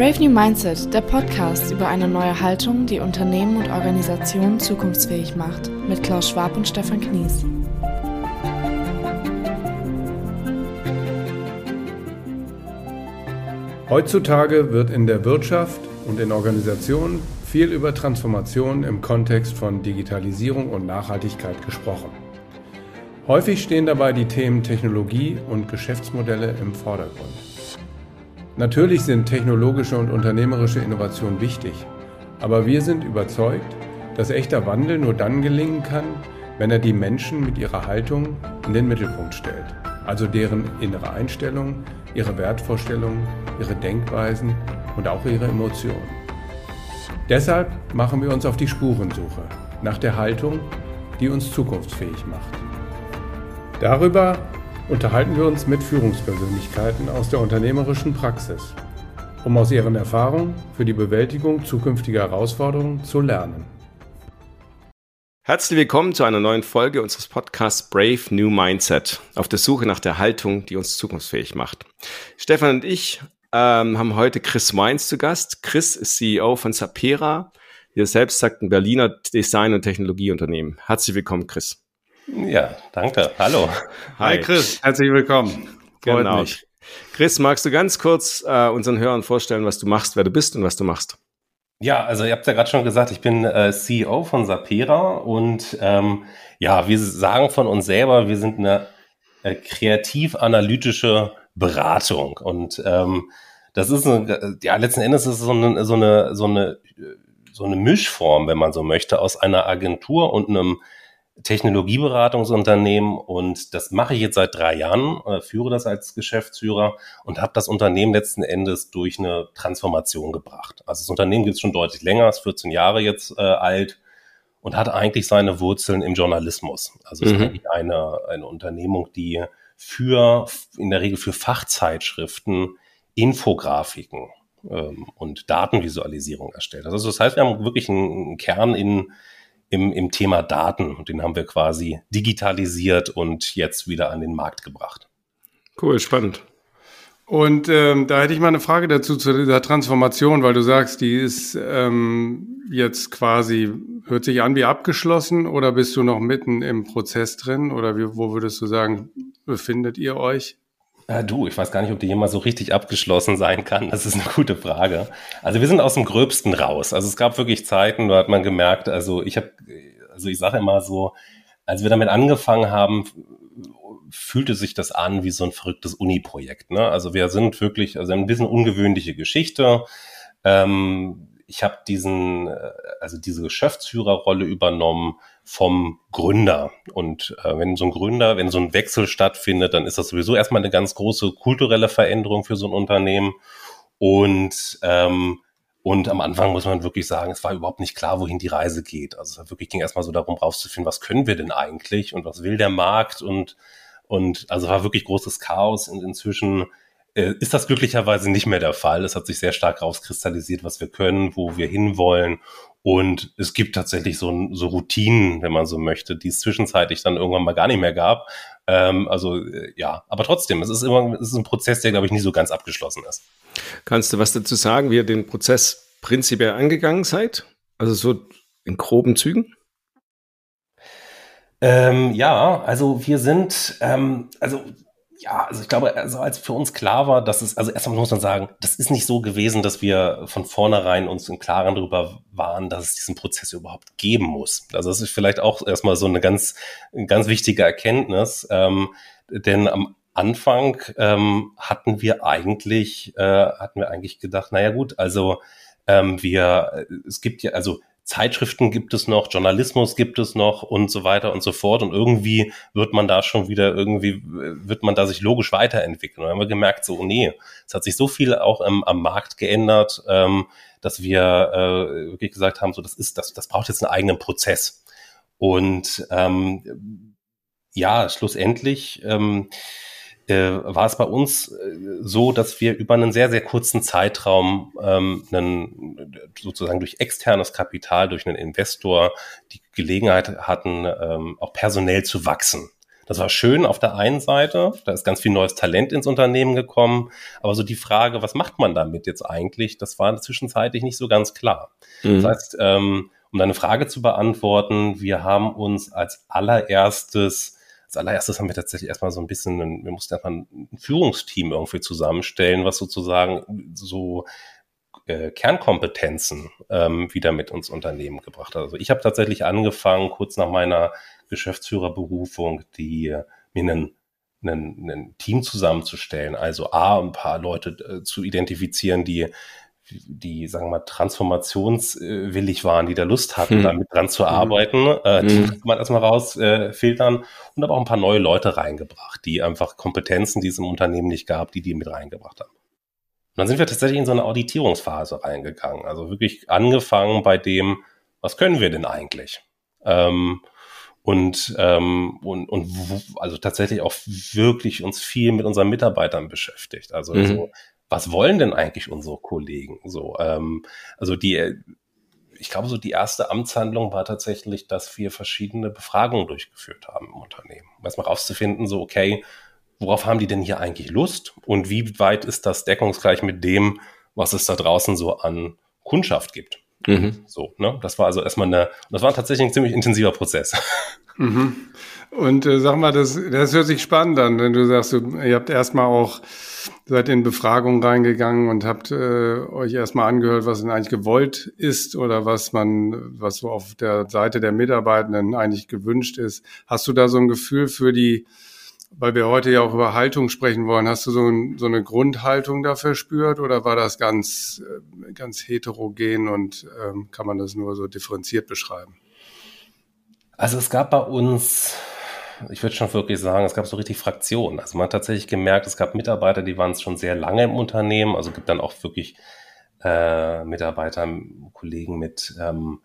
Brave New Mindset, der Podcast über eine neue Haltung, die Unternehmen und Organisationen zukunftsfähig macht, mit Klaus Schwab und Stefan Knies. Heutzutage wird in der Wirtschaft und in Organisationen viel über Transformation im Kontext von Digitalisierung und Nachhaltigkeit gesprochen. Häufig stehen dabei die Themen Technologie und Geschäftsmodelle im Vordergrund. Natürlich sind technologische und unternehmerische Innovationen wichtig, aber wir sind überzeugt, dass echter Wandel nur dann gelingen kann, wenn er die Menschen mit ihrer Haltung in den Mittelpunkt stellt, also deren innere Einstellung, ihre Wertvorstellungen, ihre Denkweisen und auch ihre Emotionen. Deshalb machen wir uns auf die Spurensuche nach der Haltung, die uns zukunftsfähig macht. Darüber unterhalten wir uns mit Führungspersönlichkeiten aus der unternehmerischen Praxis, um aus ihren Erfahrungen für die Bewältigung zukünftiger Herausforderungen zu lernen. Herzlich willkommen zu einer neuen Folge unseres Podcasts Brave New Mindset, auf der Suche nach der Haltung, die uns zukunftsfähig macht. Stefan und ich ähm, haben heute Chris Weins zu Gast. Chris ist CEO von Sapera. Er selbst sagt, ein Berliner Design- und Technologieunternehmen. Herzlich willkommen, Chris. Ja, danke. Hallo. Hi, Hi Chris, herzlich willkommen. Freut genau. mich. Chris, magst du ganz kurz äh, unseren Hörern vorstellen, was du machst, wer du bist und was du machst? Ja, also ihr habt ja gerade schon gesagt, ich bin äh, CEO von Sapera und ähm, ja, wir sagen von uns selber, wir sind eine äh, kreativ-analytische Beratung und ähm, das ist eine, ja letzten Endes ist es so eine, so eine so eine so eine Mischform, wenn man so möchte, aus einer Agentur und einem Technologieberatungsunternehmen und das mache ich jetzt seit drei Jahren, äh, führe das als Geschäftsführer und habe das Unternehmen letzten Endes durch eine Transformation gebracht. Also das Unternehmen gibt es schon deutlich länger, ist 14 Jahre jetzt äh, alt und hat eigentlich seine Wurzeln im Journalismus. Also es mhm. ist eigentlich eine, eine Unternehmung, die für in der Regel für Fachzeitschriften Infografiken ähm, und Datenvisualisierung erstellt. Also das heißt, wir haben wirklich einen Kern in im, im Thema Daten und den haben wir quasi digitalisiert und jetzt wieder an den Markt gebracht. Cool, spannend. Und ähm, da hätte ich mal eine Frage dazu zu dieser Transformation, weil du sagst, die ist ähm, jetzt quasi, hört sich an wie abgeschlossen oder bist du noch mitten im Prozess drin oder wie, wo würdest du sagen, befindet ihr euch? Ja, du, ich weiß gar nicht, ob die jemals so richtig abgeschlossen sein kann. Das ist eine gute Frage. Also wir sind aus dem Gröbsten raus. Also es gab wirklich Zeiten, da hat man gemerkt, also ich habe, also ich sage immer so, als wir damit angefangen haben, fühlte sich das an wie so ein verrücktes Uni-Projekt. Ne? Also wir sind wirklich, also ein bisschen ungewöhnliche Geschichte. Ähm, ich habe diesen, äh, also diese Geschäftsführerrolle übernommen vom Gründer. Und äh, wenn so ein Gründer, wenn so ein Wechsel stattfindet, dann ist das sowieso erstmal eine ganz große kulturelle Veränderung für so ein Unternehmen. Und ähm, und am Anfang muss man wirklich sagen, es war überhaupt nicht klar, wohin die Reise geht. Also es wirklich ging erstmal so darum, rauszufinden, was können wir denn eigentlich und was will der Markt und und also war wirklich großes Chaos und inzwischen äh, ist das glücklicherweise nicht mehr der Fall. Es hat sich sehr stark rauskristallisiert, was wir können, wo wir hinwollen. Und es gibt tatsächlich so, so Routinen, wenn man so möchte, die es zwischenzeitlich dann irgendwann mal gar nicht mehr gab. Ähm, also äh, ja, aber trotzdem, es ist immer es ist ein Prozess, der, glaube ich, nie so ganz abgeschlossen ist. Kannst du was dazu sagen, wie ihr den Prozess prinzipiell angegangen seid? Also so in groben Zügen? Ähm, ja, also wir sind, ähm, also ja, also ich glaube, also als für uns klar war, dass es, also erstmal muss man sagen, das ist nicht so gewesen, dass wir von vornherein uns im Klaren darüber waren, dass es diesen Prozess überhaupt geben muss. Also das ist vielleicht auch erstmal so eine ganz, ganz wichtige Erkenntnis, ähm, denn am Anfang ähm, hatten wir eigentlich, äh, hatten wir eigentlich gedacht, naja gut, also ähm, wir, es gibt ja, also Zeitschriften gibt es noch, Journalismus gibt es noch und so weiter und so fort. Und irgendwie wird man da schon wieder, irgendwie wird man da sich logisch weiterentwickeln. Und dann haben wir gemerkt, so, nee, es hat sich so viel auch ähm, am Markt geändert, ähm, dass wir äh, wirklich gesagt haben, so, das ist, das, das braucht jetzt einen eigenen Prozess. Und ähm, ja, schlussendlich ähm, äh, war es bei uns äh, so, dass wir über einen sehr, sehr kurzen Zeitraum ähm, einen, sozusagen durch externes Kapital, durch einen Investor die Gelegenheit hatten, ähm, auch personell zu wachsen. Das war schön auf der einen Seite, da ist ganz viel neues Talent ins Unternehmen gekommen, aber so die Frage, was macht man damit jetzt eigentlich, das war zwischenzeitlich nicht so ganz klar. Mhm. Das heißt, ähm, um deine Frage zu beantworten, wir haben uns als allererstes als allererstes haben wir tatsächlich erstmal so ein bisschen, ein, wir mussten erstmal ein Führungsteam irgendwie zusammenstellen, was sozusagen so äh, Kernkompetenzen ähm, wieder mit uns Unternehmen gebracht hat. Also ich habe tatsächlich angefangen, kurz nach meiner Geschäftsführerberufung, die mir einen ein, ein Team zusammenzustellen, also A, ein paar Leute äh, zu identifizieren, die die, sagen wir mal, transformationswillig waren, die da Lust hatten, hm. damit dran zu hm. arbeiten, äh, die hm. man erstmal rausfiltern äh, und aber auch ein paar neue Leute reingebracht, die einfach Kompetenzen, die es im Unternehmen nicht gab, die die mit reingebracht haben. Und dann sind wir tatsächlich in so eine Auditierungsphase reingegangen, also wirklich angefangen bei dem, was können wir denn eigentlich? Ähm, und, ähm, und, und also tatsächlich auch wirklich uns viel mit unseren Mitarbeitern beschäftigt. Also mhm. so, was wollen denn eigentlich unsere Kollegen? So, ähm, also die, ich glaube, so die erste Amtshandlung war tatsächlich, dass wir verschiedene Befragungen durchgeführt haben im Unternehmen, um erstmal rauszufinden, so, okay, worauf haben die denn hier eigentlich Lust und wie weit ist das deckungsgleich mit dem, was es da draußen so an Kundschaft gibt? Mhm. So, ne? Das war also erstmal eine, das war tatsächlich ein ziemlich intensiver Prozess. Mhm. Und äh, sag mal, das, das hört sich spannend an, wenn du sagst, du, ihr habt erstmal auch, seid in Befragungen reingegangen und habt äh, euch erstmal angehört, was denn eigentlich gewollt ist oder was man, was so auf der Seite der Mitarbeitenden eigentlich gewünscht ist. Hast du da so ein Gefühl für die, weil wir heute ja auch über Haltung sprechen wollen, hast du so, ein, so eine Grundhaltung da verspürt oder war das ganz, äh, ganz heterogen und ähm, kann man das nur so differenziert beschreiben? Also es gab bei uns ich würde schon wirklich sagen, es gab so richtig Fraktionen. Also man hat tatsächlich gemerkt, es gab Mitarbeiter, die waren schon sehr lange im Unternehmen. Also gibt dann auch wirklich äh, Mitarbeiter, Kollegen mit ähm,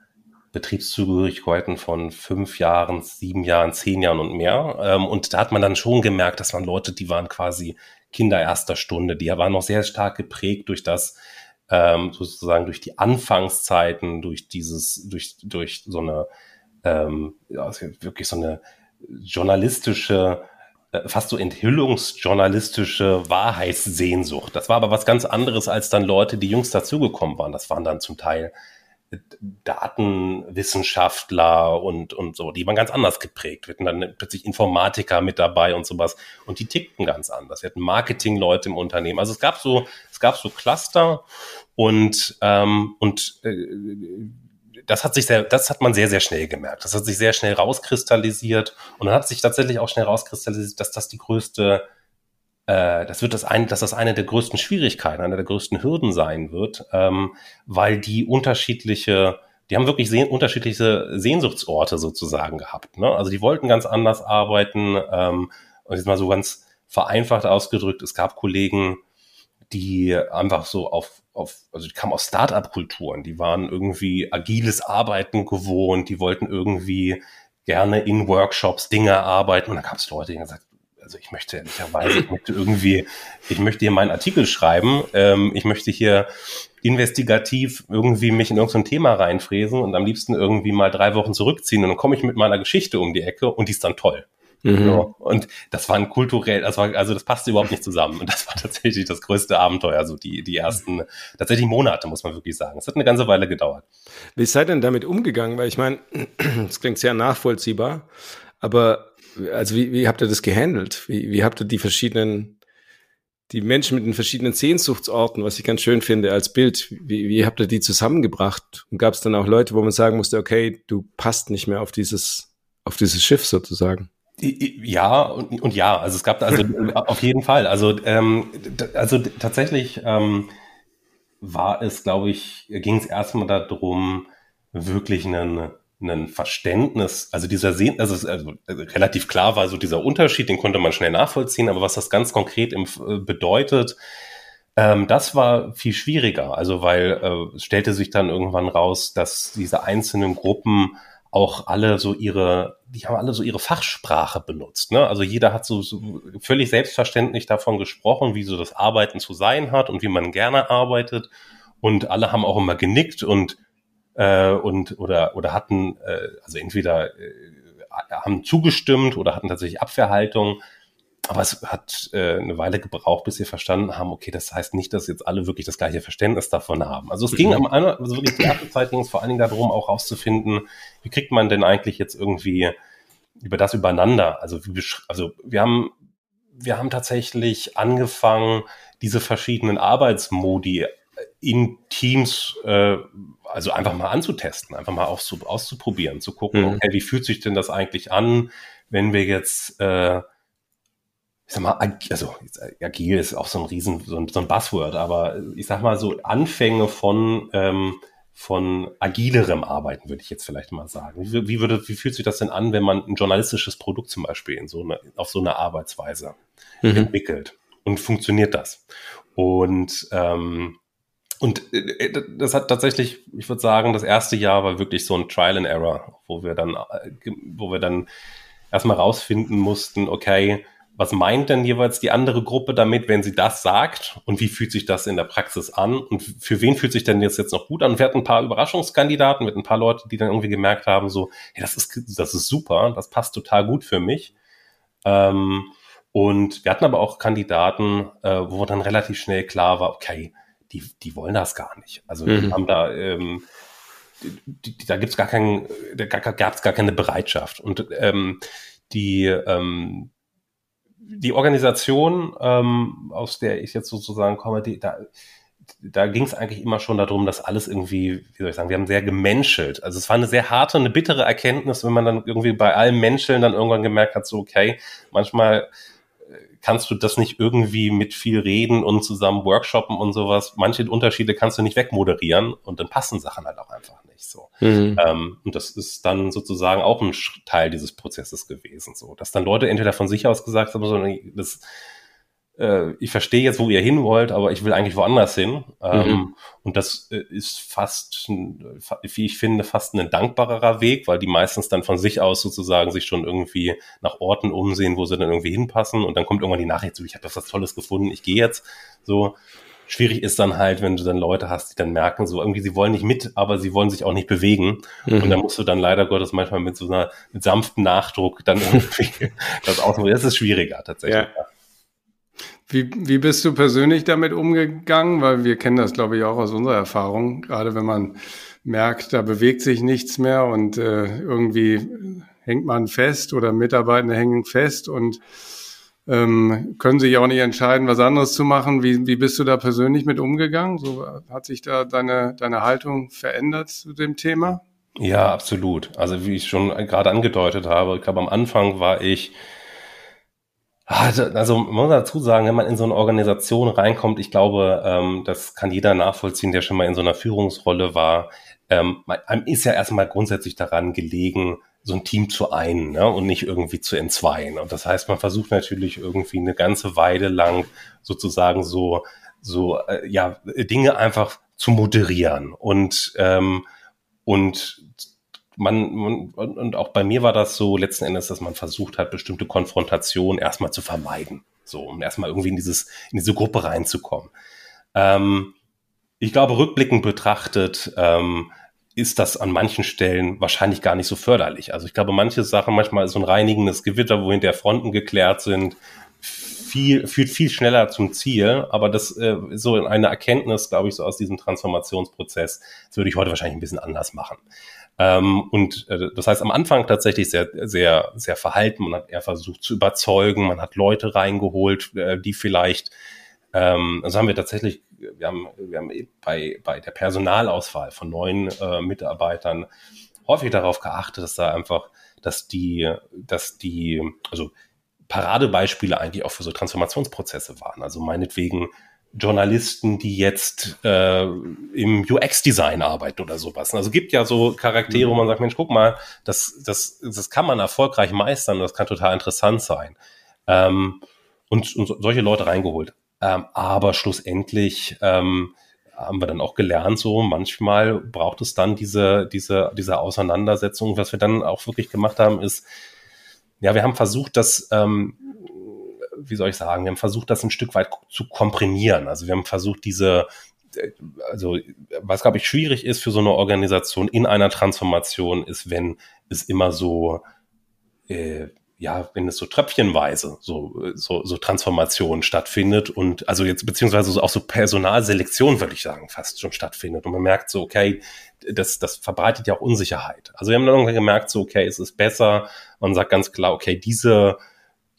Betriebszugehörigkeiten von fünf Jahren, sieben Jahren, zehn Jahren und mehr. Ähm, und da hat man dann schon gemerkt, dass man Leute, die waren quasi Kinder erster Stunde, die waren noch sehr stark geprägt durch das, ähm, sozusagen durch die Anfangszeiten, durch dieses, durch, durch so eine, ähm, ja, wirklich so eine journalistische, äh, fast so enthüllungsjournalistische Wahrheitssehnsucht. Das war aber was ganz anderes als dann Leute, die jüngst dazugekommen waren. Das waren dann zum Teil Datenwissenschaftler und, und so, die waren ganz anders geprägt. Wir hatten dann plötzlich Informatiker mit dabei und sowas und die tickten ganz anders. Wir hatten Marketingleute im Unternehmen. Also es gab so, es gab so Cluster und, ähm, und äh, das hat sich sehr, das hat man sehr, sehr schnell gemerkt. Das hat sich sehr schnell rauskristallisiert und dann hat sich tatsächlich auch schnell rauskristallisiert, dass das die größte, äh, das wird das eine, dass das eine der größten Schwierigkeiten, eine der größten Hürden sein wird, ähm, weil die unterschiedliche, die haben wirklich seh unterschiedliche Sehnsuchtsorte sozusagen gehabt. Ne? Also die wollten ganz anders arbeiten ähm, und jetzt mal so ganz vereinfacht ausgedrückt, es gab Kollegen, die einfach so auf, auf also die kamen aus Start-up-Kulturen, die waren irgendwie agiles Arbeiten gewohnt, die wollten irgendwie gerne in Workshops Dinge arbeiten und dann gab es Leute, die haben gesagt, also ich möchte ehrlicherweise, ich möchte irgendwie, ich möchte hier meinen Artikel schreiben, ähm, ich möchte hier investigativ irgendwie mich in irgendein Thema reinfräsen und am liebsten irgendwie mal drei Wochen zurückziehen und dann komme ich mit meiner Geschichte um die Ecke und die ist dann toll. Mhm. So. Und das war ein kulturell, das war, also das passte überhaupt nicht zusammen. Und das war tatsächlich das größte Abenteuer, also die, die ersten, tatsächlich Monate, muss man wirklich sagen. Es hat eine ganze Weile gedauert. Wie seid denn damit umgegangen? Weil ich meine, das klingt sehr nachvollziehbar, aber also wie, wie habt ihr das gehandelt? Wie, wie habt ihr die verschiedenen, die Menschen mit den verschiedenen Sehnsuchtsorten, was ich ganz schön finde als Bild, wie, wie habt ihr die zusammengebracht? Und gab es dann auch Leute, wo man sagen musste, okay, du passt nicht mehr auf dieses, auf dieses Schiff sozusagen? Ja und, und ja, also es gab also auf jeden Fall. Also ähm, also tatsächlich ähm, war es, glaube ich, ging es erstmal darum, wirklich einen, einen Verständnis, also dieser Sehen, also, also, relativ klar war so dieser Unterschied, den konnte man schnell nachvollziehen, aber was das ganz konkret im, äh, bedeutet, ähm, das war viel schwieriger. Also weil äh, stellte sich dann irgendwann raus, dass diese einzelnen Gruppen auch alle so ihre, die haben alle so ihre Fachsprache benutzt. Ne? Also jeder hat so, so völlig selbstverständlich davon gesprochen, wie so das Arbeiten zu sein hat und wie man gerne arbeitet. Und alle haben auch immer genickt und äh, und oder oder hatten äh, also entweder äh, haben zugestimmt oder hatten tatsächlich Abwehrhaltung. Aber es hat äh, eine Weile gebraucht, bis wir verstanden haben, okay, das heißt nicht, dass jetzt alle wirklich das gleiche Verständnis davon haben. Also es ging mhm. am Anfang, also wirklich die erste Zeit ging es vor allen Dingen darum, auch rauszufinden, wie kriegt man denn eigentlich jetzt irgendwie über das übereinander? Also, wie, also wir haben, wir haben tatsächlich angefangen, diese verschiedenen Arbeitsmodi in Teams äh, also einfach mal anzutesten, einfach mal auszu auszuprobieren, zu gucken, mhm. okay, wie fühlt sich denn das eigentlich an, wenn wir jetzt äh, ich sag mal, also agil ist auch so ein Riesen, so ein, so ein Buzzword, aber ich sag mal so Anfänge von ähm, von agilerem Arbeiten, würde ich jetzt vielleicht mal sagen. Wie, wie, würde, wie fühlt sich das denn an, wenn man ein journalistisches Produkt zum Beispiel in so eine, auf so eine Arbeitsweise mhm. entwickelt? Und funktioniert das? Und ähm, und äh, das hat tatsächlich, ich würde sagen, das erste Jahr war wirklich so ein Trial and Error, wo wir dann, äh, wo wir dann erstmal rausfinden mussten, okay, was meint denn jeweils die andere Gruppe damit, wenn sie das sagt? Und wie fühlt sich das in der Praxis an? Und für wen fühlt sich denn jetzt, jetzt noch gut an? Wir hatten ein paar Überraschungskandidaten mit ein paar Leuten, die dann irgendwie gemerkt haben, so, hey, das ist, das ist super, das passt total gut für mich. Ähm, und wir hatten aber auch Kandidaten, äh, wo dann relativ schnell klar war, okay, die, die wollen das gar nicht. Also mhm. die haben da, ähm, die, die, da gibt's gar keinen, da gab es gar keine Bereitschaft. Und ähm, die, ähm, die Organisation, ähm, aus der ich jetzt sozusagen komme, die, da, da ging es eigentlich immer schon darum, dass alles irgendwie, wie soll ich sagen, wir haben sehr gemenschelt. Also es war eine sehr harte, eine bittere Erkenntnis, wenn man dann irgendwie bei allem Menscheln dann irgendwann gemerkt hat, so okay, manchmal kannst du das nicht irgendwie mit viel reden und zusammen workshoppen und sowas. Manche Unterschiede kannst du nicht wegmoderieren und dann passen Sachen halt auch einfach nicht so. Mhm. Ähm, und das ist dann sozusagen auch ein Teil dieses Prozesses gewesen, so, dass dann Leute entweder von sich aus gesagt haben, so, das äh, ich verstehe jetzt, wo ihr hin wollt, aber ich will eigentlich woanders hin. Ähm, mhm. Und das äh, ist fast, wie ich finde, fast ein dankbarerer Weg, weil die meistens dann von sich aus sozusagen sich schon irgendwie nach Orten umsehen, wo sie dann irgendwie hinpassen. Und dann kommt irgendwann die Nachricht, so, ich habe was Tolles gefunden, ich gehe jetzt. So, schwierig ist dann halt, wenn du dann Leute hast, die dann merken, so irgendwie, sie wollen nicht mit, aber sie wollen sich auch nicht bewegen. Mhm. Und dann musst du dann leider Gottes manchmal mit so einer mit sanftem Nachdruck dann irgendwie das ausmachen. Das ist schwieriger tatsächlich. Ja. Wie, wie bist du persönlich damit umgegangen? Weil wir kennen das, glaube ich, auch aus unserer Erfahrung. Gerade wenn man merkt, da bewegt sich nichts mehr und äh, irgendwie hängt man fest oder Mitarbeitende hängen fest und ähm, können sich auch nicht entscheiden, was anderes zu machen. Wie, wie bist du da persönlich mit umgegangen? So, hat sich da deine, deine Haltung verändert zu dem Thema? Ja, absolut. Also wie ich schon gerade angedeutet habe, ich glaube, am Anfang war ich also, also man muss dazu sagen, wenn man in so eine Organisation reinkommt, ich glaube, ähm, das kann jeder nachvollziehen, der schon mal in so einer Führungsrolle war. Ähm, einem ist ja erstmal grundsätzlich daran gelegen, so ein Team zu einen ne, und nicht irgendwie zu entzweien. Und das heißt, man versucht natürlich irgendwie eine ganze Weile lang sozusagen so so äh, ja Dinge einfach zu moderieren und ähm, und man, man, und auch bei mir war das so letzten Endes, dass man versucht hat, bestimmte Konfrontationen erstmal zu vermeiden. So, um erstmal irgendwie in dieses, in diese Gruppe reinzukommen. Ähm, ich glaube, rückblickend betrachtet, ähm, ist das an manchen Stellen wahrscheinlich gar nicht so förderlich. Also ich glaube, manche Sachen, manchmal ist so ein reinigendes Gewitter, wohin der Fronten geklärt sind, viel, führt viel schneller zum Ziel. Aber das äh, so eine Erkenntnis, glaube ich, so aus diesem Transformationsprozess, das würde ich heute wahrscheinlich ein bisschen anders machen. Ähm, und äh, das heißt am Anfang tatsächlich sehr, sehr, sehr verhalten. Man hat eher versucht zu überzeugen, man hat Leute reingeholt, äh, die vielleicht, ähm, also haben wir tatsächlich, wir haben, wir haben bei, bei der Personalauswahl von neuen äh, Mitarbeitern häufig darauf geachtet, dass da einfach, dass die, dass die, also Paradebeispiele eigentlich auch für so Transformationsprozesse waren. Also meinetwegen Journalisten, die jetzt äh, im UX-Design arbeiten oder sowas. Also gibt ja so Charaktere, wo man sagt, Mensch, guck mal, das, das, das kann man erfolgreich meistern, das kann total interessant sein. Ähm, und, und solche Leute reingeholt. Ähm, aber schlussendlich ähm, haben wir dann auch gelernt, so manchmal braucht es dann diese, diese, diese Auseinandersetzung. Was wir dann auch wirklich gemacht haben, ist, ja, wir haben versucht, das ähm, wie soll ich sagen, wir haben versucht, das ein Stück weit zu komprimieren. Also wir haben versucht, diese, also was glaube ich schwierig ist für so eine Organisation in einer Transformation, ist, wenn es immer so äh, ja, wenn es so tröpfchenweise so, so, so Transformation stattfindet und also jetzt beziehungsweise auch so Personalselektion, würde ich sagen, fast schon stattfindet. Und man merkt so, okay, das, das verbreitet ja auch Unsicherheit. Also wir haben dann gemerkt, so, okay, es ist besser. Man sagt ganz klar, okay, diese,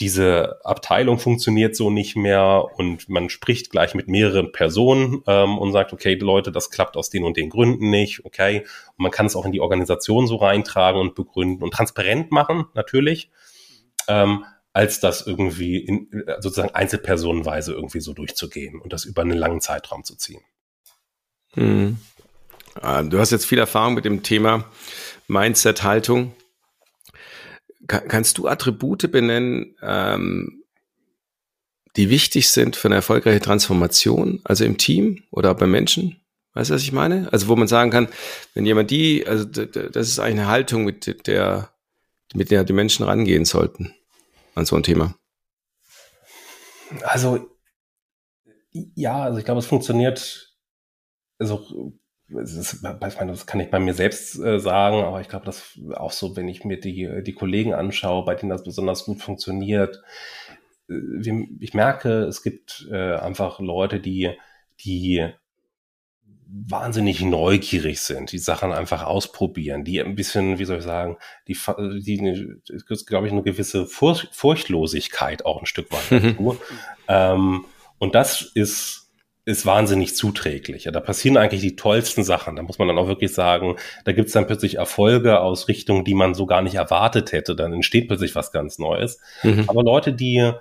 diese Abteilung funktioniert so nicht mehr und man spricht gleich mit mehreren Personen ähm, und sagt, okay, Leute, das klappt aus den und den Gründen nicht, okay. Und man kann es auch in die Organisation so reintragen und begründen und transparent machen, natürlich ähm, als das irgendwie in, sozusagen einzelpersonenweise irgendwie so durchzugehen und das über einen langen Zeitraum zu ziehen. Hm. Du hast jetzt viel Erfahrung mit dem Thema Mindset-Haltung. Kannst du Attribute benennen, ähm, die wichtig sind für eine erfolgreiche Transformation, also im Team oder bei Menschen? Weißt du, was ich meine? Also wo man sagen kann, wenn jemand die, also das ist eine Haltung, mit der mit der die Menschen rangehen sollten an so ein Thema? Also, ja, also ich glaube, es funktioniert, also, ist, das kann ich bei mir selbst äh, sagen, aber ich glaube, dass auch so, wenn ich mir die, die Kollegen anschaue, bei denen das besonders gut funktioniert, äh, ich merke, es gibt äh, einfach Leute, die, die wahnsinnig neugierig sind, die Sachen einfach ausprobieren, die ein bisschen, wie soll ich sagen, die, die glaube ich, eine gewisse Furcht, Furchtlosigkeit auch ein Stück weit mhm. ähm, und das ist ist wahnsinnig zuträglich. Ja, da passieren eigentlich die tollsten Sachen. Da muss man dann auch wirklich sagen, da gibt es dann plötzlich Erfolge aus Richtungen, die man so gar nicht erwartet hätte. Dann entsteht plötzlich was ganz Neues. Mhm. Aber Leute, die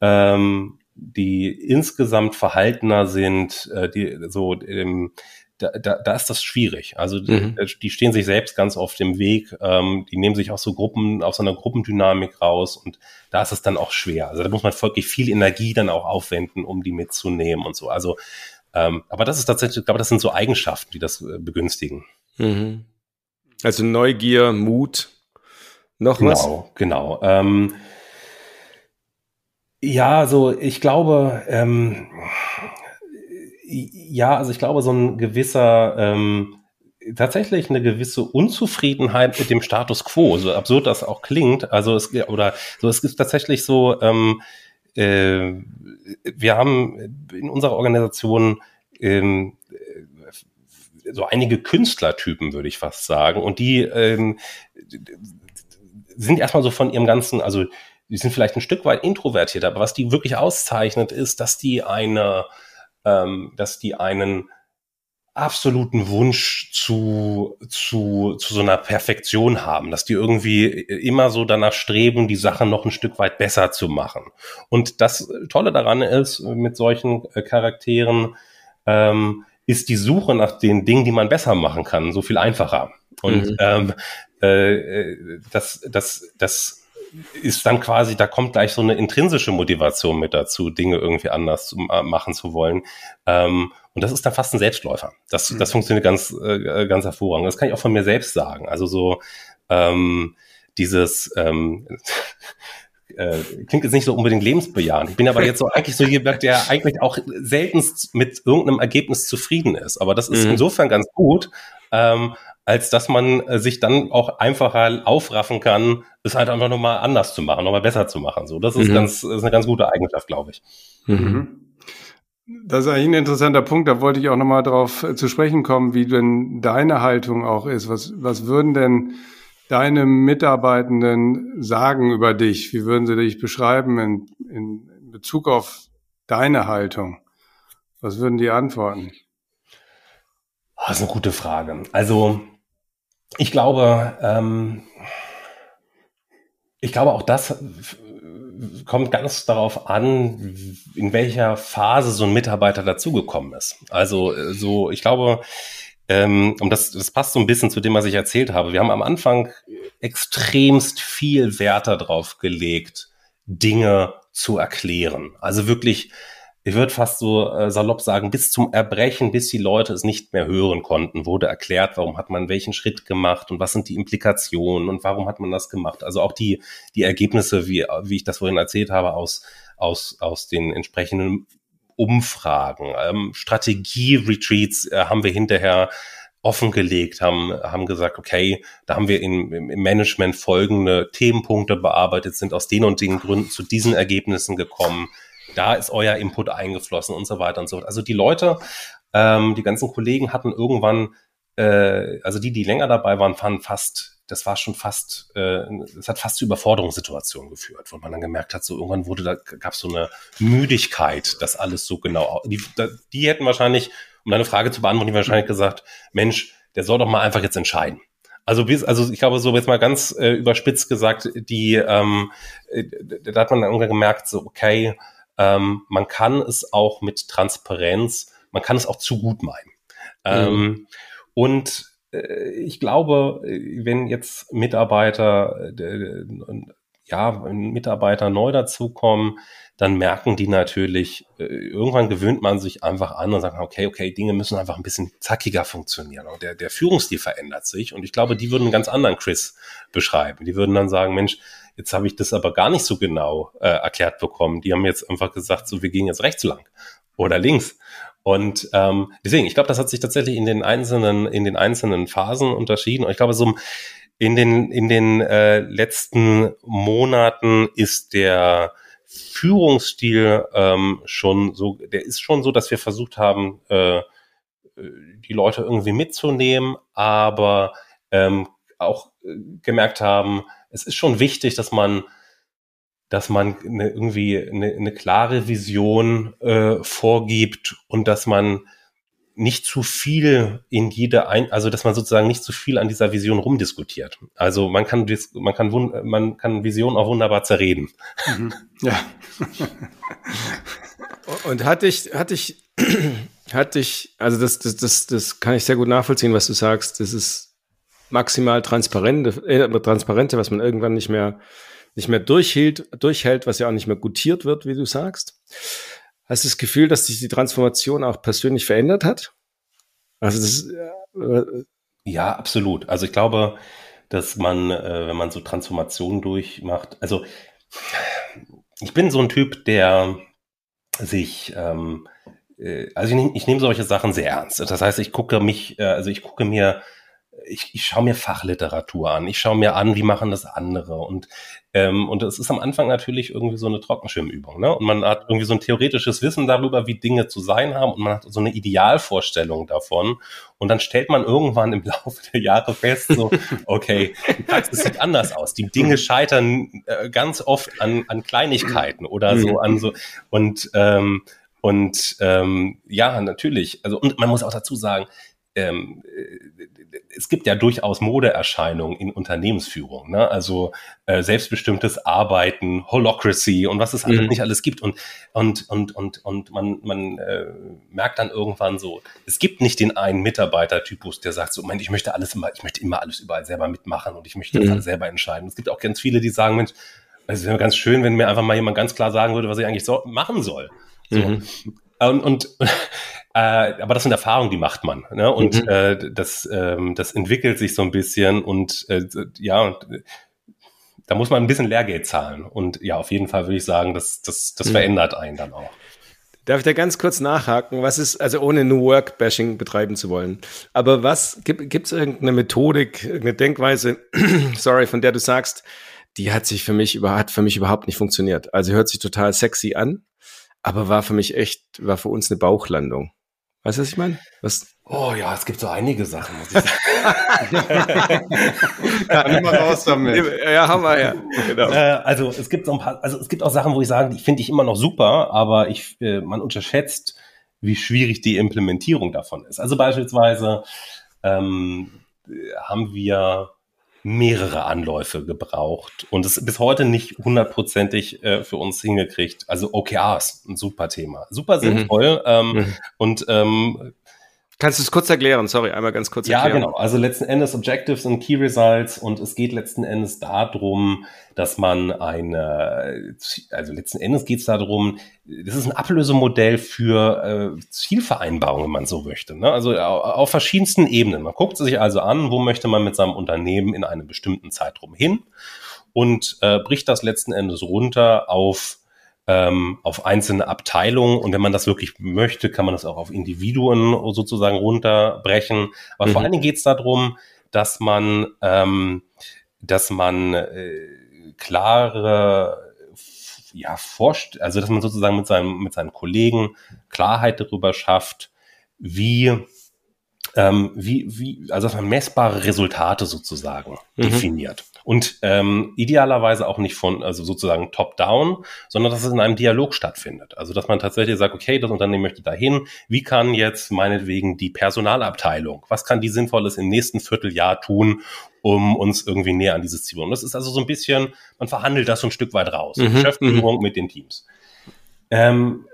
ähm, die insgesamt verhaltener sind, äh, die so ähm, da, da, da ist das schwierig. Also mhm. die stehen sich selbst ganz auf dem Weg, ähm, die nehmen sich auch so Gruppen, aus so einer Gruppendynamik raus und da ist es dann auch schwer. Also da muss man wirklich viel Energie dann auch aufwenden, um die mitzunehmen und so. Also, ähm, aber das ist tatsächlich, ich glaube, das sind so Eigenschaften, die das äh, begünstigen. Mhm. Also Neugier, Mut, noch genau, was? Genau, genau. Ähm, ja, so ich glaube, ähm, ja, also ich glaube, so ein gewisser, ähm, tatsächlich eine gewisse Unzufriedenheit mit dem Status quo, so absurd das auch klingt. Also es oder so, es gibt tatsächlich so, ähm, äh, wir haben in unserer Organisation ähm, so einige Künstlertypen, würde ich fast sagen, und die ähm, sind erstmal so von ihrem ganzen, also die sind vielleicht ein Stück weit introvertiert, aber was die wirklich auszeichnet, ist, dass die eine, ähm, dass die einen absoluten Wunsch zu, zu, zu so einer Perfektion haben, dass die irgendwie immer so danach streben, die Sache noch ein Stück weit besser zu machen. Und das Tolle daran ist, mit solchen äh, Charakteren, ähm, ist die Suche nach den Dingen, die man besser machen kann, so viel einfacher. Und mhm. ähm, äh, äh das, das, das ist dann quasi, da kommt gleich so eine intrinsische Motivation mit dazu, Dinge irgendwie anders zu, äh, machen zu wollen. Ähm, und das ist dann fast ein Selbstläufer. Das, mhm. das funktioniert ganz, äh, ganz hervorragend. Das kann ich auch von mir selbst sagen. Also so ähm, dieses ähm, äh, klingt jetzt nicht so unbedingt lebensbejahend. Ich bin aber jetzt so eigentlich so jemand, der eigentlich auch seltenst mit irgendeinem Ergebnis zufrieden ist. Aber das ist mhm. insofern ganz gut, ähm, als dass man äh, sich dann auch einfacher aufraffen kann, es halt einfach nochmal anders zu machen, nochmal besser zu machen. So, das ist mhm. ganz, ist eine ganz gute Eigenschaft, glaube ich. Mhm. Das ist eigentlich ein interessanter Punkt. Da wollte ich auch nochmal drauf äh, zu sprechen kommen, wie denn deine Haltung auch ist. Was, was würden denn deine Mitarbeitenden sagen über dich? Wie würden sie dich beschreiben in, in Bezug auf deine Haltung? Was würden die antworten? Das ist eine gute Frage. Also, ich glaube, ähm, ich glaube auch das kommt ganz darauf an, in welcher Phase so ein Mitarbeiter dazugekommen ist. Also so, ich glaube, ähm, und das, das passt so ein bisschen zu dem, was ich erzählt habe. Wir haben am Anfang extremst viel Wert darauf gelegt, Dinge zu erklären. Also wirklich ich würde fast so äh, salopp sagen, bis zum Erbrechen, bis die Leute es nicht mehr hören konnten, wurde erklärt, warum hat man welchen Schritt gemacht und was sind die Implikationen und warum hat man das gemacht. Also auch die, die Ergebnisse, wie, wie ich das vorhin erzählt habe, aus, aus, aus den entsprechenden Umfragen. Ähm, Strategie-Retreats äh, haben wir hinterher offengelegt, haben, haben gesagt, okay, da haben wir in, im Management folgende Themenpunkte bearbeitet, sind aus den und den Gründen zu diesen Ergebnissen gekommen. Da ist euer Input eingeflossen und so weiter und so fort. Also die Leute, ähm, die ganzen Kollegen hatten irgendwann, äh, also die, die länger dabei waren, fanden fast das war schon fast, äh, es hat fast zu Überforderungssituationen geführt, wo man dann gemerkt hat, so irgendwann wurde da, gab es so eine Müdigkeit, das alles so genau, die, die hätten wahrscheinlich, um deine Frage zu beantworten, die wahrscheinlich gesagt, Mensch, der soll doch mal einfach jetzt entscheiden. Also bis, also ich glaube, so jetzt mal ganz äh, überspitzt gesagt, die, ähm, äh, da hat man dann irgendwann gemerkt, so okay, ähm, man kann es auch mit Transparenz, man kann es auch zu gut meinen. Mhm. Ähm, und äh, ich glaube, wenn jetzt Mitarbeiter, äh, ja, Mitarbeiter neu dazukommen, dann merken die natürlich, äh, irgendwann gewöhnt man sich einfach an und sagt, okay, okay, Dinge müssen einfach ein bisschen zackiger funktionieren. Und der, der Führungsstil verändert sich. Und ich glaube, die würden einen ganz anderen Chris beschreiben. Die würden dann sagen, Mensch, jetzt habe ich das aber gar nicht so genau äh, erklärt bekommen. Die haben jetzt einfach gesagt, so, wir gehen jetzt rechts lang oder links. Und ähm, deswegen, ich glaube, das hat sich tatsächlich in den einzelnen, in den einzelnen Phasen unterschieden. Und ich glaube, so in den, in den äh, letzten Monaten ist der Führungsstil ähm, schon so, der ist schon so, dass wir versucht haben, äh, die Leute irgendwie mitzunehmen, aber ähm, auch äh, gemerkt haben, es ist schon wichtig, dass man dass man eine, irgendwie eine, eine klare Vision äh, vorgibt und dass man nicht zu viel in jede ein, also dass man sozusagen nicht zu viel an dieser Vision rumdiskutiert. Also man kann man kann man kann Vision auch wunderbar zerreden. Mhm. Ja. und hatte ich hatte ich hatte ich also das das das das kann ich sehr gut nachvollziehen, was du sagst. Das ist maximal transparente äh, transparente, was man irgendwann nicht mehr nicht mehr durchhielt, durchhält, was ja auch nicht mehr gutiert wird, wie du sagst. Hast du das Gefühl, dass sich die Transformation auch persönlich verändert hat? Also das, äh, ja, absolut. Also ich glaube, dass man, äh, wenn man so Transformationen durchmacht, also ich bin so ein Typ, der sich, ähm, äh, also ich, ich nehme solche Sachen sehr ernst. Das heißt, ich gucke mich, äh, also ich gucke mir ich, ich schaue mir Fachliteratur an, ich schaue mir an, wie machen das andere und ähm, und es ist am Anfang natürlich irgendwie so eine Trockenschirmübung, ne? Und man hat irgendwie so ein theoretisches Wissen darüber, wie Dinge zu sein haben und man hat so eine Idealvorstellung davon und dann stellt man irgendwann im Laufe der Jahre fest, so okay, die Praxis sieht anders aus, die Dinge scheitern äh, ganz oft an an Kleinigkeiten oder so an so und ähm, und ähm, ja, natürlich. Also und man muss auch dazu sagen, ähm, es gibt ja durchaus Modeerscheinungen in Unternehmensführung, ne? also äh, selbstbestimmtes Arbeiten, Holocracy und was es mhm. nicht alles gibt und und und und und man man äh, merkt dann irgendwann so, es gibt nicht den einen Mitarbeitertypus, der sagt so, Mensch, ich möchte alles immer, ich möchte immer alles überall selber mitmachen und ich möchte mhm. das alles selber entscheiden. Es gibt auch ganz viele, die sagen, Mensch, es wäre ganz schön, wenn mir einfach mal jemand ganz klar sagen würde, was ich eigentlich so machen soll. So. Mhm. Und, und äh, aber das sind Erfahrungen, die macht man. Ne? Und mhm. äh, das, ähm, das entwickelt sich so ein bisschen und äh, ja, da muss man ein bisschen Lehrgeld zahlen. Und ja, auf jeden Fall würde ich sagen, das, das, das mhm. verändert einen dann auch. Darf ich da ganz kurz nachhaken? Was ist, also ohne New Work Bashing betreiben zu wollen, aber was gibt es irgendeine Methodik, irgendeine Denkweise, sorry, von der du sagst, die hat sich für mich über, hat für mich überhaupt nicht funktioniert. Also hört sich total sexy an, aber war für mich echt, war für uns eine Bauchlandung. Weißt du, was ich meine? Was? Oh ja, es gibt so einige Sachen, muss ich sagen. ja, mal raus damit. Ja, haben wir ja. Genau. Äh, also es gibt so ein paar, also es gibt auch Sachen, wo ich sage, die finde ich immer noch super, aber ich, äh, man unterschätzt, wie schwierig die Implementierung davon ist. Also beispielsweise ähm, haben wir mehrere Anläufe gebraucht und es bis heute nicht hundertprozentig äh, für uns hingekriegt. Also OKRs, ein super Thema. Super mhm. sinnvoll. Mhm. Ähm, mhm. Und ähm, Kannst du es kurz erklären? Sorry, einmal ganz kurz erklären. Ja, genau. Also letzten Endes Objectives und Key Results und es geht letzten Endes darum, dass man eine, also letzten Endes geht es darum, das ist ein Ablösemodell für äh, Zielvereinbarungen, wenn man so möchte. Ne? Also auf verschiedensten Ebenen. Man guckt sich also an, wo möchte man mit seinem Unternehmen in einem bestimmten Zeitraum hin und äh, bricht das letzten Endes runter auf ähm, auf einzelne Abteilungen und wenn man das wirklich möchte, kann man das auch auf Individuen sozusagen runterbrechen. Aber mhm. vor allen Dingen geht es darum, dass man, ähm, dass man äh, klare ja, forscht, also dass man sozusagen mit seinem, mit seinen Kollegen Klarheit darüber schafft, wie, ähm, wie, wie, also dass man messbare Resultate sozusagen mhm. definiert. Und ähm, idealerweise auch nicht von, also sozusagen top-down, sondern dass es in einem Dialog stattfindet. Also dass man tatsächlich sagt, okay, das Unternehmen möchte dahin, wie kann jetzt meinetwegen die Personalabteilung, was kann die Sinnvolles im nächsten Vierteljahr tun, um uns irgendwie näher an dieses Ziel. Und das ist also so ein bisschen, man verhandelt das so ein Stück weit raus. Mhm. Geschäftsführung mhm. mit den Teams. Ähm,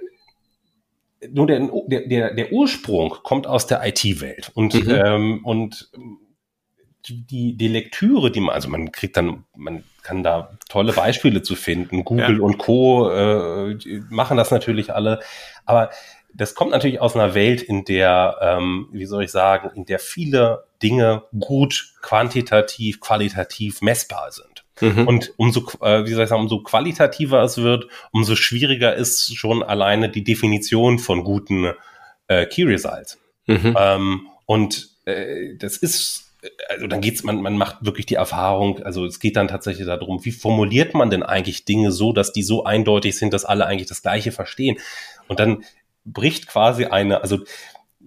nur der, der, der Ursprung kommt aus der IT-Welt und, mhm. ähm, und die, die Lektüre, die man, also man kriegt dann, man kann da tolle Beispiele zu finden. Google ja. und Co. Äh, machen das natürlich alle. Aber das kommt natürlich aus einer Welt, in der, ähm, wie soll ich sagen, in der viele Dinge gut quantitativ, qualitativ messbar sind. Mhm. Und umso, äh, wie soll ich sagen, umso qualitativer es wird, umso schwieriger ist schon alleine die Definition von guten äh, Key Results. Mhm. Ähm, und äh, das ist also dann geht's, man, man macht wirklich die Erfahrung, also es geht dann tatsächlich darum, wie formuliert man denn eigentlich Dinge so, dass die so eindeutig sind, dass alle eigentlich das Gleiche verstehen. Und dann bricht quasi eine, also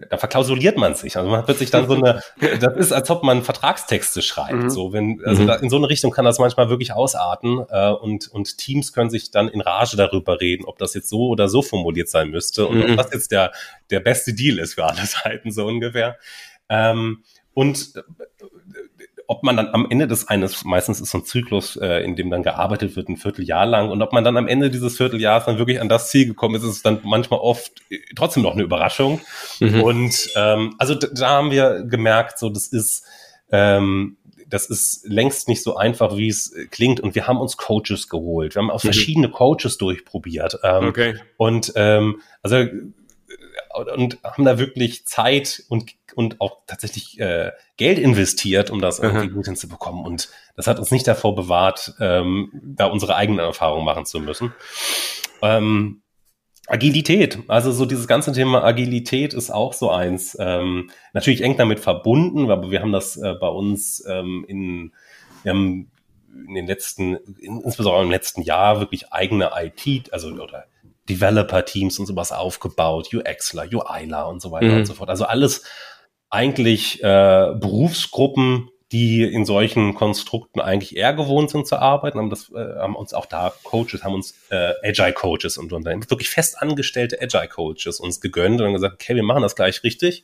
da verklausuliert man sich. Also man hat plötzlich dann so eine, das ist, als ob man Vertragstexte schreibt. Mhm. So, wenn, also mhm. da, in so eine Richtung kann das manchmal wirklich ausarten äh, und, und Teams können sich dann in Rage darüber reden, ob das jetzt so oder so formuliert sein müsste und mhm. ob das jetzt der, der beste Deal ist für alle Seiten, so ungefähr. Ähm, und äh, ob man dann am Ende des eines, meistens ist so ein Zyklus, äh, in dem dann gearbeitet wird, ein Vierteljahr lang, und ob man dann am Ende dieses Vierteljahres dann wirklich an das Ziel gekommen ist, ist dann manchmal oft äh, trotzdem noch eine Überraschung. Mhm. Und ähm, also da haben wir gemerkt, so das ist ähm, das ist längst nicht so einfach, wie es klingt. Und wir haben uns Coaches geholt. Wir haben auch mhm. verschiedene Coaches durchprobiert. Ähm, okay. Und ähm, also und haben da wirklich Zeit und, und auch tatsächlich äh, Geld investiert, um das irgendwie Aha. gut hinzubekommen. Und das hat uns nicht davor bewahrt, ähm, da unsere eigenen Erfahrungen machen zu müssen. Ähm, Agilität, also so dieses ganze Thema Agilität ist auch so eins. Ähm, natürlich eng damit verbunden, aber wir haben das äh, bei uns ähm, in, wir haben in den letzten, insbesondere im letzten Jahr wirklich eigene IT, also oder Developer-Teams und sowas aufgebaut, UXler, UIler und so weiter mhm. und so fort. Also alles eigentlich äh, Berufsgruppen, die in solchen Konstrukten eigentlich eher gewohnt sind zu arbeiten, haben das, äh, haben uns auch da Coaches, haben uns äh, Agile Coaches und, und wirklich fest angestellte Agile Coaches uns gegönnt und gesagt, okay, wir machen das gleich richtig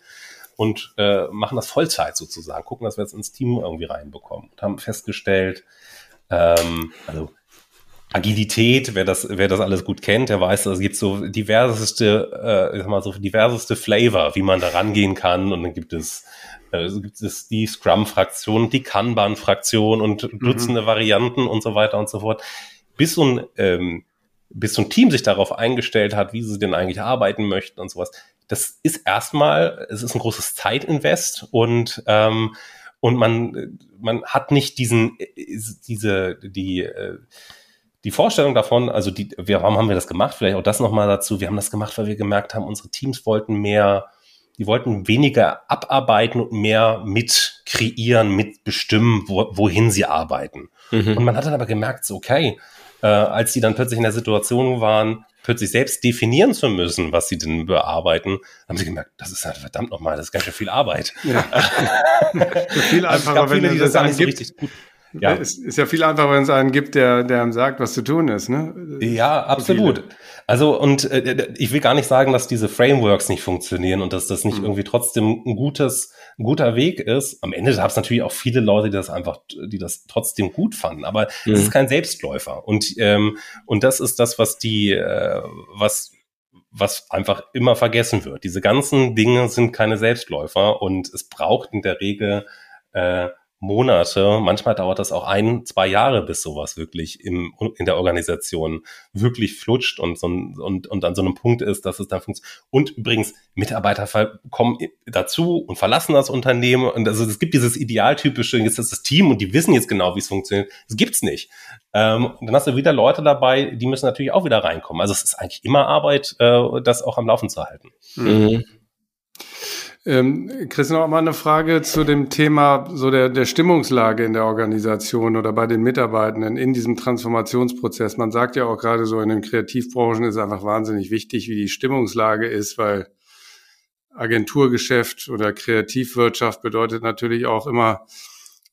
und äh, machen das Vollzeit sozusagen, gucken, dass wir jetzt ins Team irgendwie reinbekommen und haben festgestellt, ähm, also Agilität, wer das, wer das alles gut kennt, der weiß, es gibt so diverseste, äh, ich sag mal so diverseste Flavor, wie man da rangehen kann. Und dann gibt es, äh, gibt es die Scrum-Fraktion, die Kanban-Fraktion und mhm. Dutzende mhm. Varianten und so weiter und so fort. Bis so ein, ähm, bis so ein Team sich darauf eingestellt hat, wie sie denn eigentlich arbeiten möchten und sowas. Das ist erstmal, es ist ein großes Zeitinvest und ähm, und man man hat nicht diesen diese die äh, die Vorstellung davon, also die, wir, warum haben wir das gemacht? Vielleicht auch das nochmal dazu. Wir haben das gemacht, weil wir gemerkt haben, unsere Teams wollten mehr, die wollten weniger abarbeiten und mehr mit kreieren, mit bestimmen, wo, wohin sie arbeiten. Mhm. Und man hat dann aber gemerkt, so, okay, äh, als die dann plötzlich in der Situation waren, plötzlich selbst definieren zu müssen, was sie denn bearbeiten, haben sie gemerkt, das ist halt verdammt nochmal, das ist ganz schön viel Arbeit. Ja. viel einfacher, also wenn viele, die das gar nicht so richtig gut ja. Es ist ja viel einfacher, wenn es einen gibt, der, der einem sagt, was zu tun ist. Ne? Ja, absolut. Also und äh, ich will gar nicht sagen, dass diese Frameworks nicht funktionieren und dass das nicht mhm. irgendwie trotzdem ein gutes, ein guter Weg ist. Am Ende gab es natürlich auch viele Leute, die das einfach, die das trotzdem gut fanden. Aber mhm. es ist kein Selbstläufer. Und ähm, und das ist das, was die, äh, was was einfach immer vergessen wird. Diese ganzen Dinge sind keine Selbstläufer und es braucht in der Regel äh, Monate, manchmal dauert das auch ein, zwei Jahre, bis sowas wirklich im, in der Organisation wirklich flutscht und, so, und, und an so einem Punkt ist, dass es dann funktioniert. Und übrigens, Mitarbeiter kommen dazu und verlassen das Unternehmen. Und also es gibt dieses idealtypische, jetzt ist das Team und die wissen jetzt genau, wie es funktioniert. Das gibt's nicht. Ähm, dann hast du wieder Leute dabei, die müssen natürlich auch wieder reinkommen. Also es ist eigentlich immer Arbeit, äh, das auch am Laufen zu halten. Mhm. Ähm, Chris, noch mal eine Frage zu dem Thema so der, der Stimmungslage in der Organisation oder bei den Mitarbeitenden in diesem Transformationsprozess. Man sagt ja auch gerade so in den Kreativbranchen ist einfach wahnsinnig wichtig, wie die Stimmungslage ist, weil Agenturgeschäft oder Kreativwirtschaft bedeutet natürlich auch immer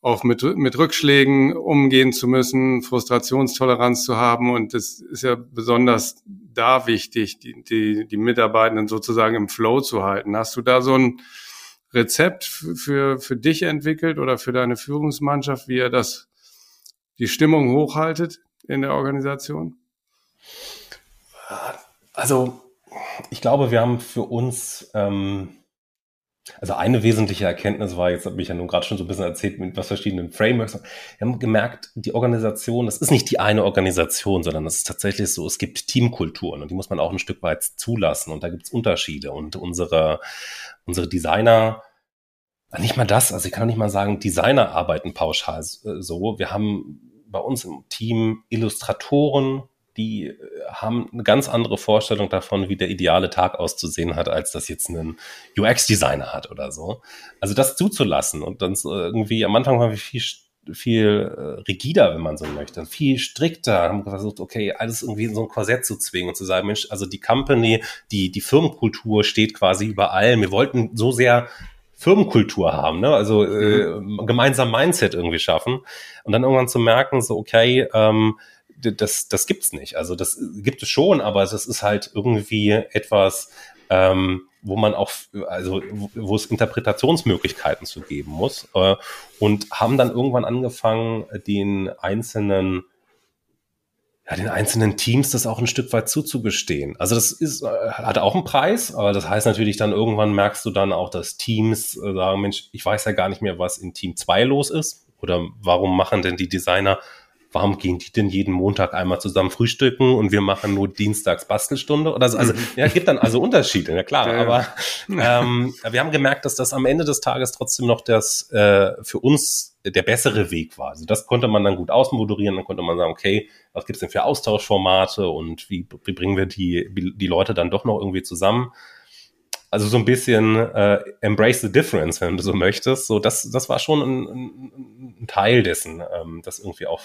auch mit, mit Rückschlägen umgehen zu müssen, Frustrationstoleranz zu haben. Und das ist ja besonders da wichtig, die, die, die Mitarbeitenden sozusagen im Flow zu halten. Hast du da so ein Rezept für, für dich entwickelt oder für deine Führungsmannschaft, wie ihr das, die Stimmung hochhaltet in der Organisation? Also, ich glaube, wir haben für uns, ähm, also eine wesentliche Erkenntnis war, jetzt habe ich ja nun gerade schon so ein bisschen erzählt, mit was verschiedenen Frameworks. Wir haben gemerkt, die Organisation, das ist nicht die eine Organisation, sondern es ist tatsächlich so, es gibt Teamkulturen und die muss man auch ein Stück weit zulassen und da gibt es Unterschiede. Und unsere, unsere Designer, nicht mal das, also ich kann nicht mal sagen, Designer arbeiten pauschal so. Wir haben bei uns im Team Illustratoren, die äh, haben eine ganz andere Vorstellung davon, wie der ideale Tag auszusehen hat, als das jetzt ein UX-Designer hat oder so. Also das zuzulassen und dann irgendwie am Anfang waren wir viel viel äh, rigider, wenn man so möchte, viel strikter, haben versucht, okay, alles irgendwie in so ein Korsett zu zwingen und zu sagen, Mensch, also die Company, die, die Firmenkultur steht quasi überall. Wir wollten so sehr Firmenkultur haben, ne? also äh, mhm. gemeinsam Mindset irgendwie schaffen und dann irgendwann zu merken, so okay, ähm, das, das gibt's nicht. Also das gibt es schon, aber es ist halt irgendwie etwas, ähm, wo man auch, also wo es Interpretationsmöglichkeiten zu geben muss. Äh, und haben dann irgendwann angefangen, den einzelnen ja, den einzelnen Teams das auch ein Stück weit zuzugestehen. Also das ist, äh, hat auch einen Preis, aber das heißt natürlich dann irgendwann merkst du dann auch, dass Teams äh, sagen, Mensch, ich weiß ja gar nicht mehr, was in Team 2 los ist oder warum machen denn die Designer warum gehen die denn jeden Montag einmal zusammen frühstücken und wir machen nur dienstags Bastelstunde oder so? Also, mhm. ja, gibt dann also Unterschiede, ja klar, ja, aber ähm, wir haben gemerkt, dass das am Ende des Tages trotzdem noch das äh, für uns der bessere Weg war. Also das konnte man dann gut ausmoderieren, dann konnte man sagen, okay, was gibt's denn für Austauschformate und wie, wie bringen wir die, die Leute dann doch noch irgendwie zusammen? Also so ein bisschen äh, embrace the difference, wenn du so möchtest. So, das, das war schon ein, ein, ein Teil dessen, ähm, das irgendwie auch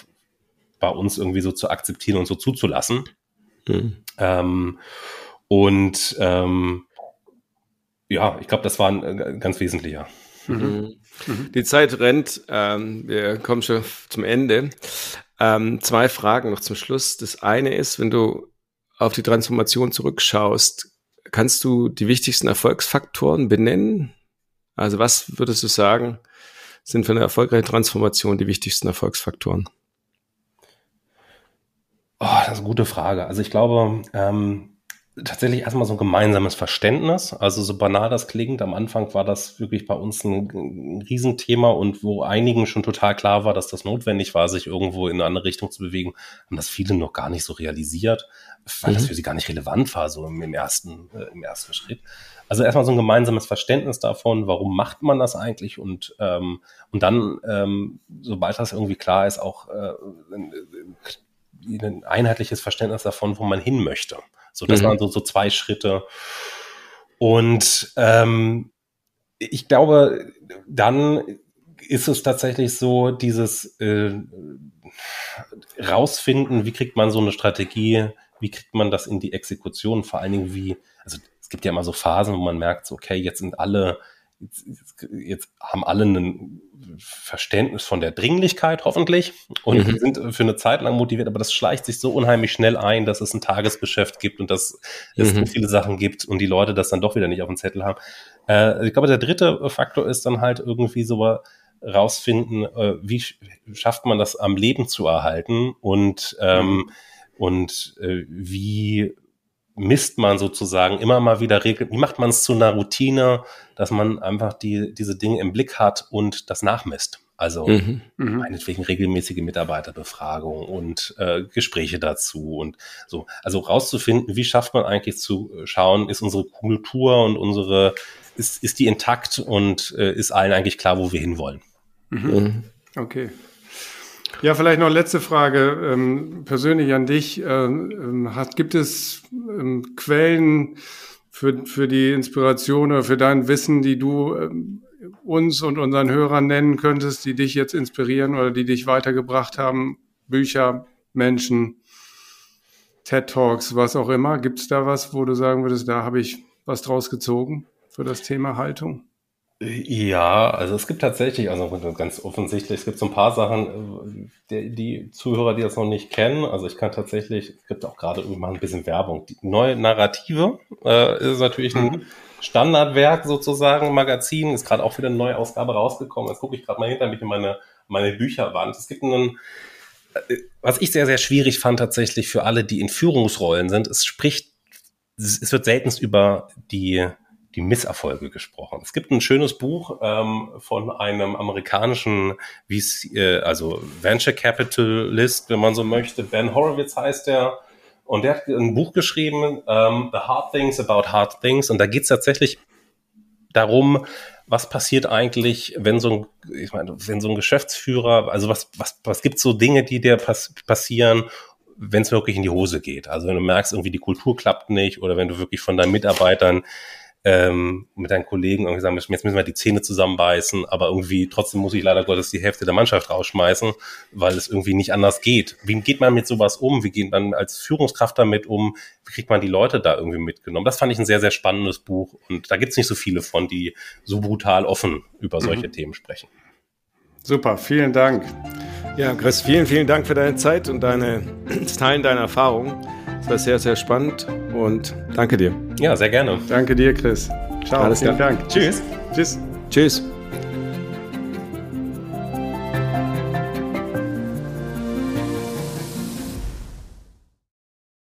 bei uns irgendwie so zu akzeptieren und so zuzulassen. Mhm. Ähm, und ähm, ja, ich glaube, das war ein, ein ganz wesentlicher. Mhm. Mhm. Die Zeit rennt. Ähm, wir kommen schon zum Ende. Ähm, zwei Fragen noch zum Schluss. Das eine ist, wenn du auf die Transformation zurückschaust, kannst du die wichtigsten Erfolgsfaktoren benennen? Also was würdest du sagen, sind für eine erfolgreiche Transformation die wichtigsten Erfolgsfaktoren? Oh, das ist eine gute Frage. Also ich glaube, ähm, tatsächlich erstmal so ein gemeinsames Verständnis. Also so banal das klingt, am Anfang war das wirklich bei uns ein, ein Riesenthema und wo einigen schon total klar war, dass das notwendig war, sich irgendwo in eine andere Richtung zu bewegen, haben das viele noch gar nicht so realisiert, weil mhm. das für sie gar nicht relevant war, so im, im ersten, äh, im ersten Schritt. Also erstmal so ein gemeinsames Verständnis davon, warum macht man das eigentlich und, ähm, und dann, ähm, sobald das irgendwie klar ist, auch äh, ein einheitliches Verständnis davon, wo man hin möchte. So, das mhm. waren so, so zwei Schritte. Und ähm, ich glaube, dann ist es tatsächlich so, dieses äh, rausfinden, wie kriegt man so eine Strategie, wie kriegt man das in die Exekution, vor allen Dingen wie, also es gibt ja immer so Phasen, wo man merkt, so, okay, jetzt sind alle jetzt, jetzt haben alle ein Verständnis von der Dringlichkeit hoffentlich und mhm. sind für eine Zeit lang motiviert, aber das schleicht sich so unheimlich schnell ein, dass es ein Tagesgeschäft gibt und dass es mhm. so viele Sachen gibt und die Leute das dann doch wieder nicht auf dem Zettel haben. Äh, ich glaube, der dritte Faktor ist dann halt irgendwie so rausfinden, äh, wie schafft man das am Leben zu erhalten und ähm, mhm. und äh, wie misst man sozusagen immer mal wieder regelt, wie macht man es zu einer Routine, dass man einfach die, diese Dinge im Blick hat und das nachmisst. Also mhm. mhm. meinetwegen regelmäßige Mitarbeiterbefragung und äh, Gespräche dazu und so. Also rauszufinden, wie schafft man eigentlich zu schauen, ist unsere Kultur und unsere, ist, ist die intakt und äh, ist allen eigentlich klar, wo wir hinwollen. Mhm. mhm. Okay. Ja, vielleicht noch letzte Frage ähm, persönlich an dich. Ähm, hat, gibt es ähm, Quellen für, für die Inspiration oder für dein Wissen, die du ähm, uns und unseren Hörern nennen könntest, die dich jetzt inspirieren oder die dich weitergebracht haben? Bücher, Menschen, TED Talks, was auch immer. Gibt es da was, wo du sagen würdest, da habe ich was draus gezogen für das Thema Haltung? Ja, also es gibt tatsächlich, also ganz offensichtlich, es gibt so ein paar Sachen, die, die Zuhörer, die das noch nicht kennen, also ich kann tatsächlich, es gibt auch gerade irgendwie mal ein bisschen Werbung. Die neue Narrative äh, ist natürlich ein mhm. Standardwerk sozusagen, Magazin, ist gerade auch wieder eine neue Ausgabe rausgekommen. Jetzt gucke ich gerade mal hinter mich in meine, meine Bücherwand. Es gibt einen, äh, was ich sehr, sehr schwierig fand tatsächlich für alle, die in Führungsrollen sind, es spricht, es wird seltenst über die die Misserfolge gesprochen. Es gibt ein schönes Buch ähm, von einem amerikanischen, wie äh, also Venture Capitalist, wenn man so möchte. Ben Horowitz heißt der. Und der hat ein Buch geschrieben, ähm, The Hard Things About Hard Things. Und da geht es tatsächlich darum, was passiert eigentlich, wenn so ein, ich meine, wenn so ein Geschäftsführer, also was, was, was gibt so Dinge, die dir pass passieren, wenn es wirklich in die Hose geht? Also wenn du merkst, irgendwie die Kultur klappt nicht oder wenn du wirklich von deinen Mitarbeitern ähm, mit deinen Kollegen irgendwie sagen, jetzt müssen wir die Zähne zusammenbeißen, aber irgendwie trotzdem muss ich leider Gottes die Hälfte der Mannschaft rausschmeißen, weil es irgendwie nicht anders geht. Wie geht man mit sowas um? Wie geht man als Führungskraft damit um? Wie kriegt man die Leute da irgendwie mitgenommen? Das fand ich ein sehr, sehr spannendes Buch und da gibt es nicht so viele von, die so brutal offen über solche mhm. Themen sprechen. Super, vielen Dank. Ja, Chris, vielen, vielen Dank für deine Zeit und deine, das Teilen deiner Erfahrungen. Es war sehr, sehr spannend und danke dir. Ja, sehr gerne. Danke dir, Chris. Ciao. Alles Vielen klar. Dank. Tschüss. Tschüss. Tschüss.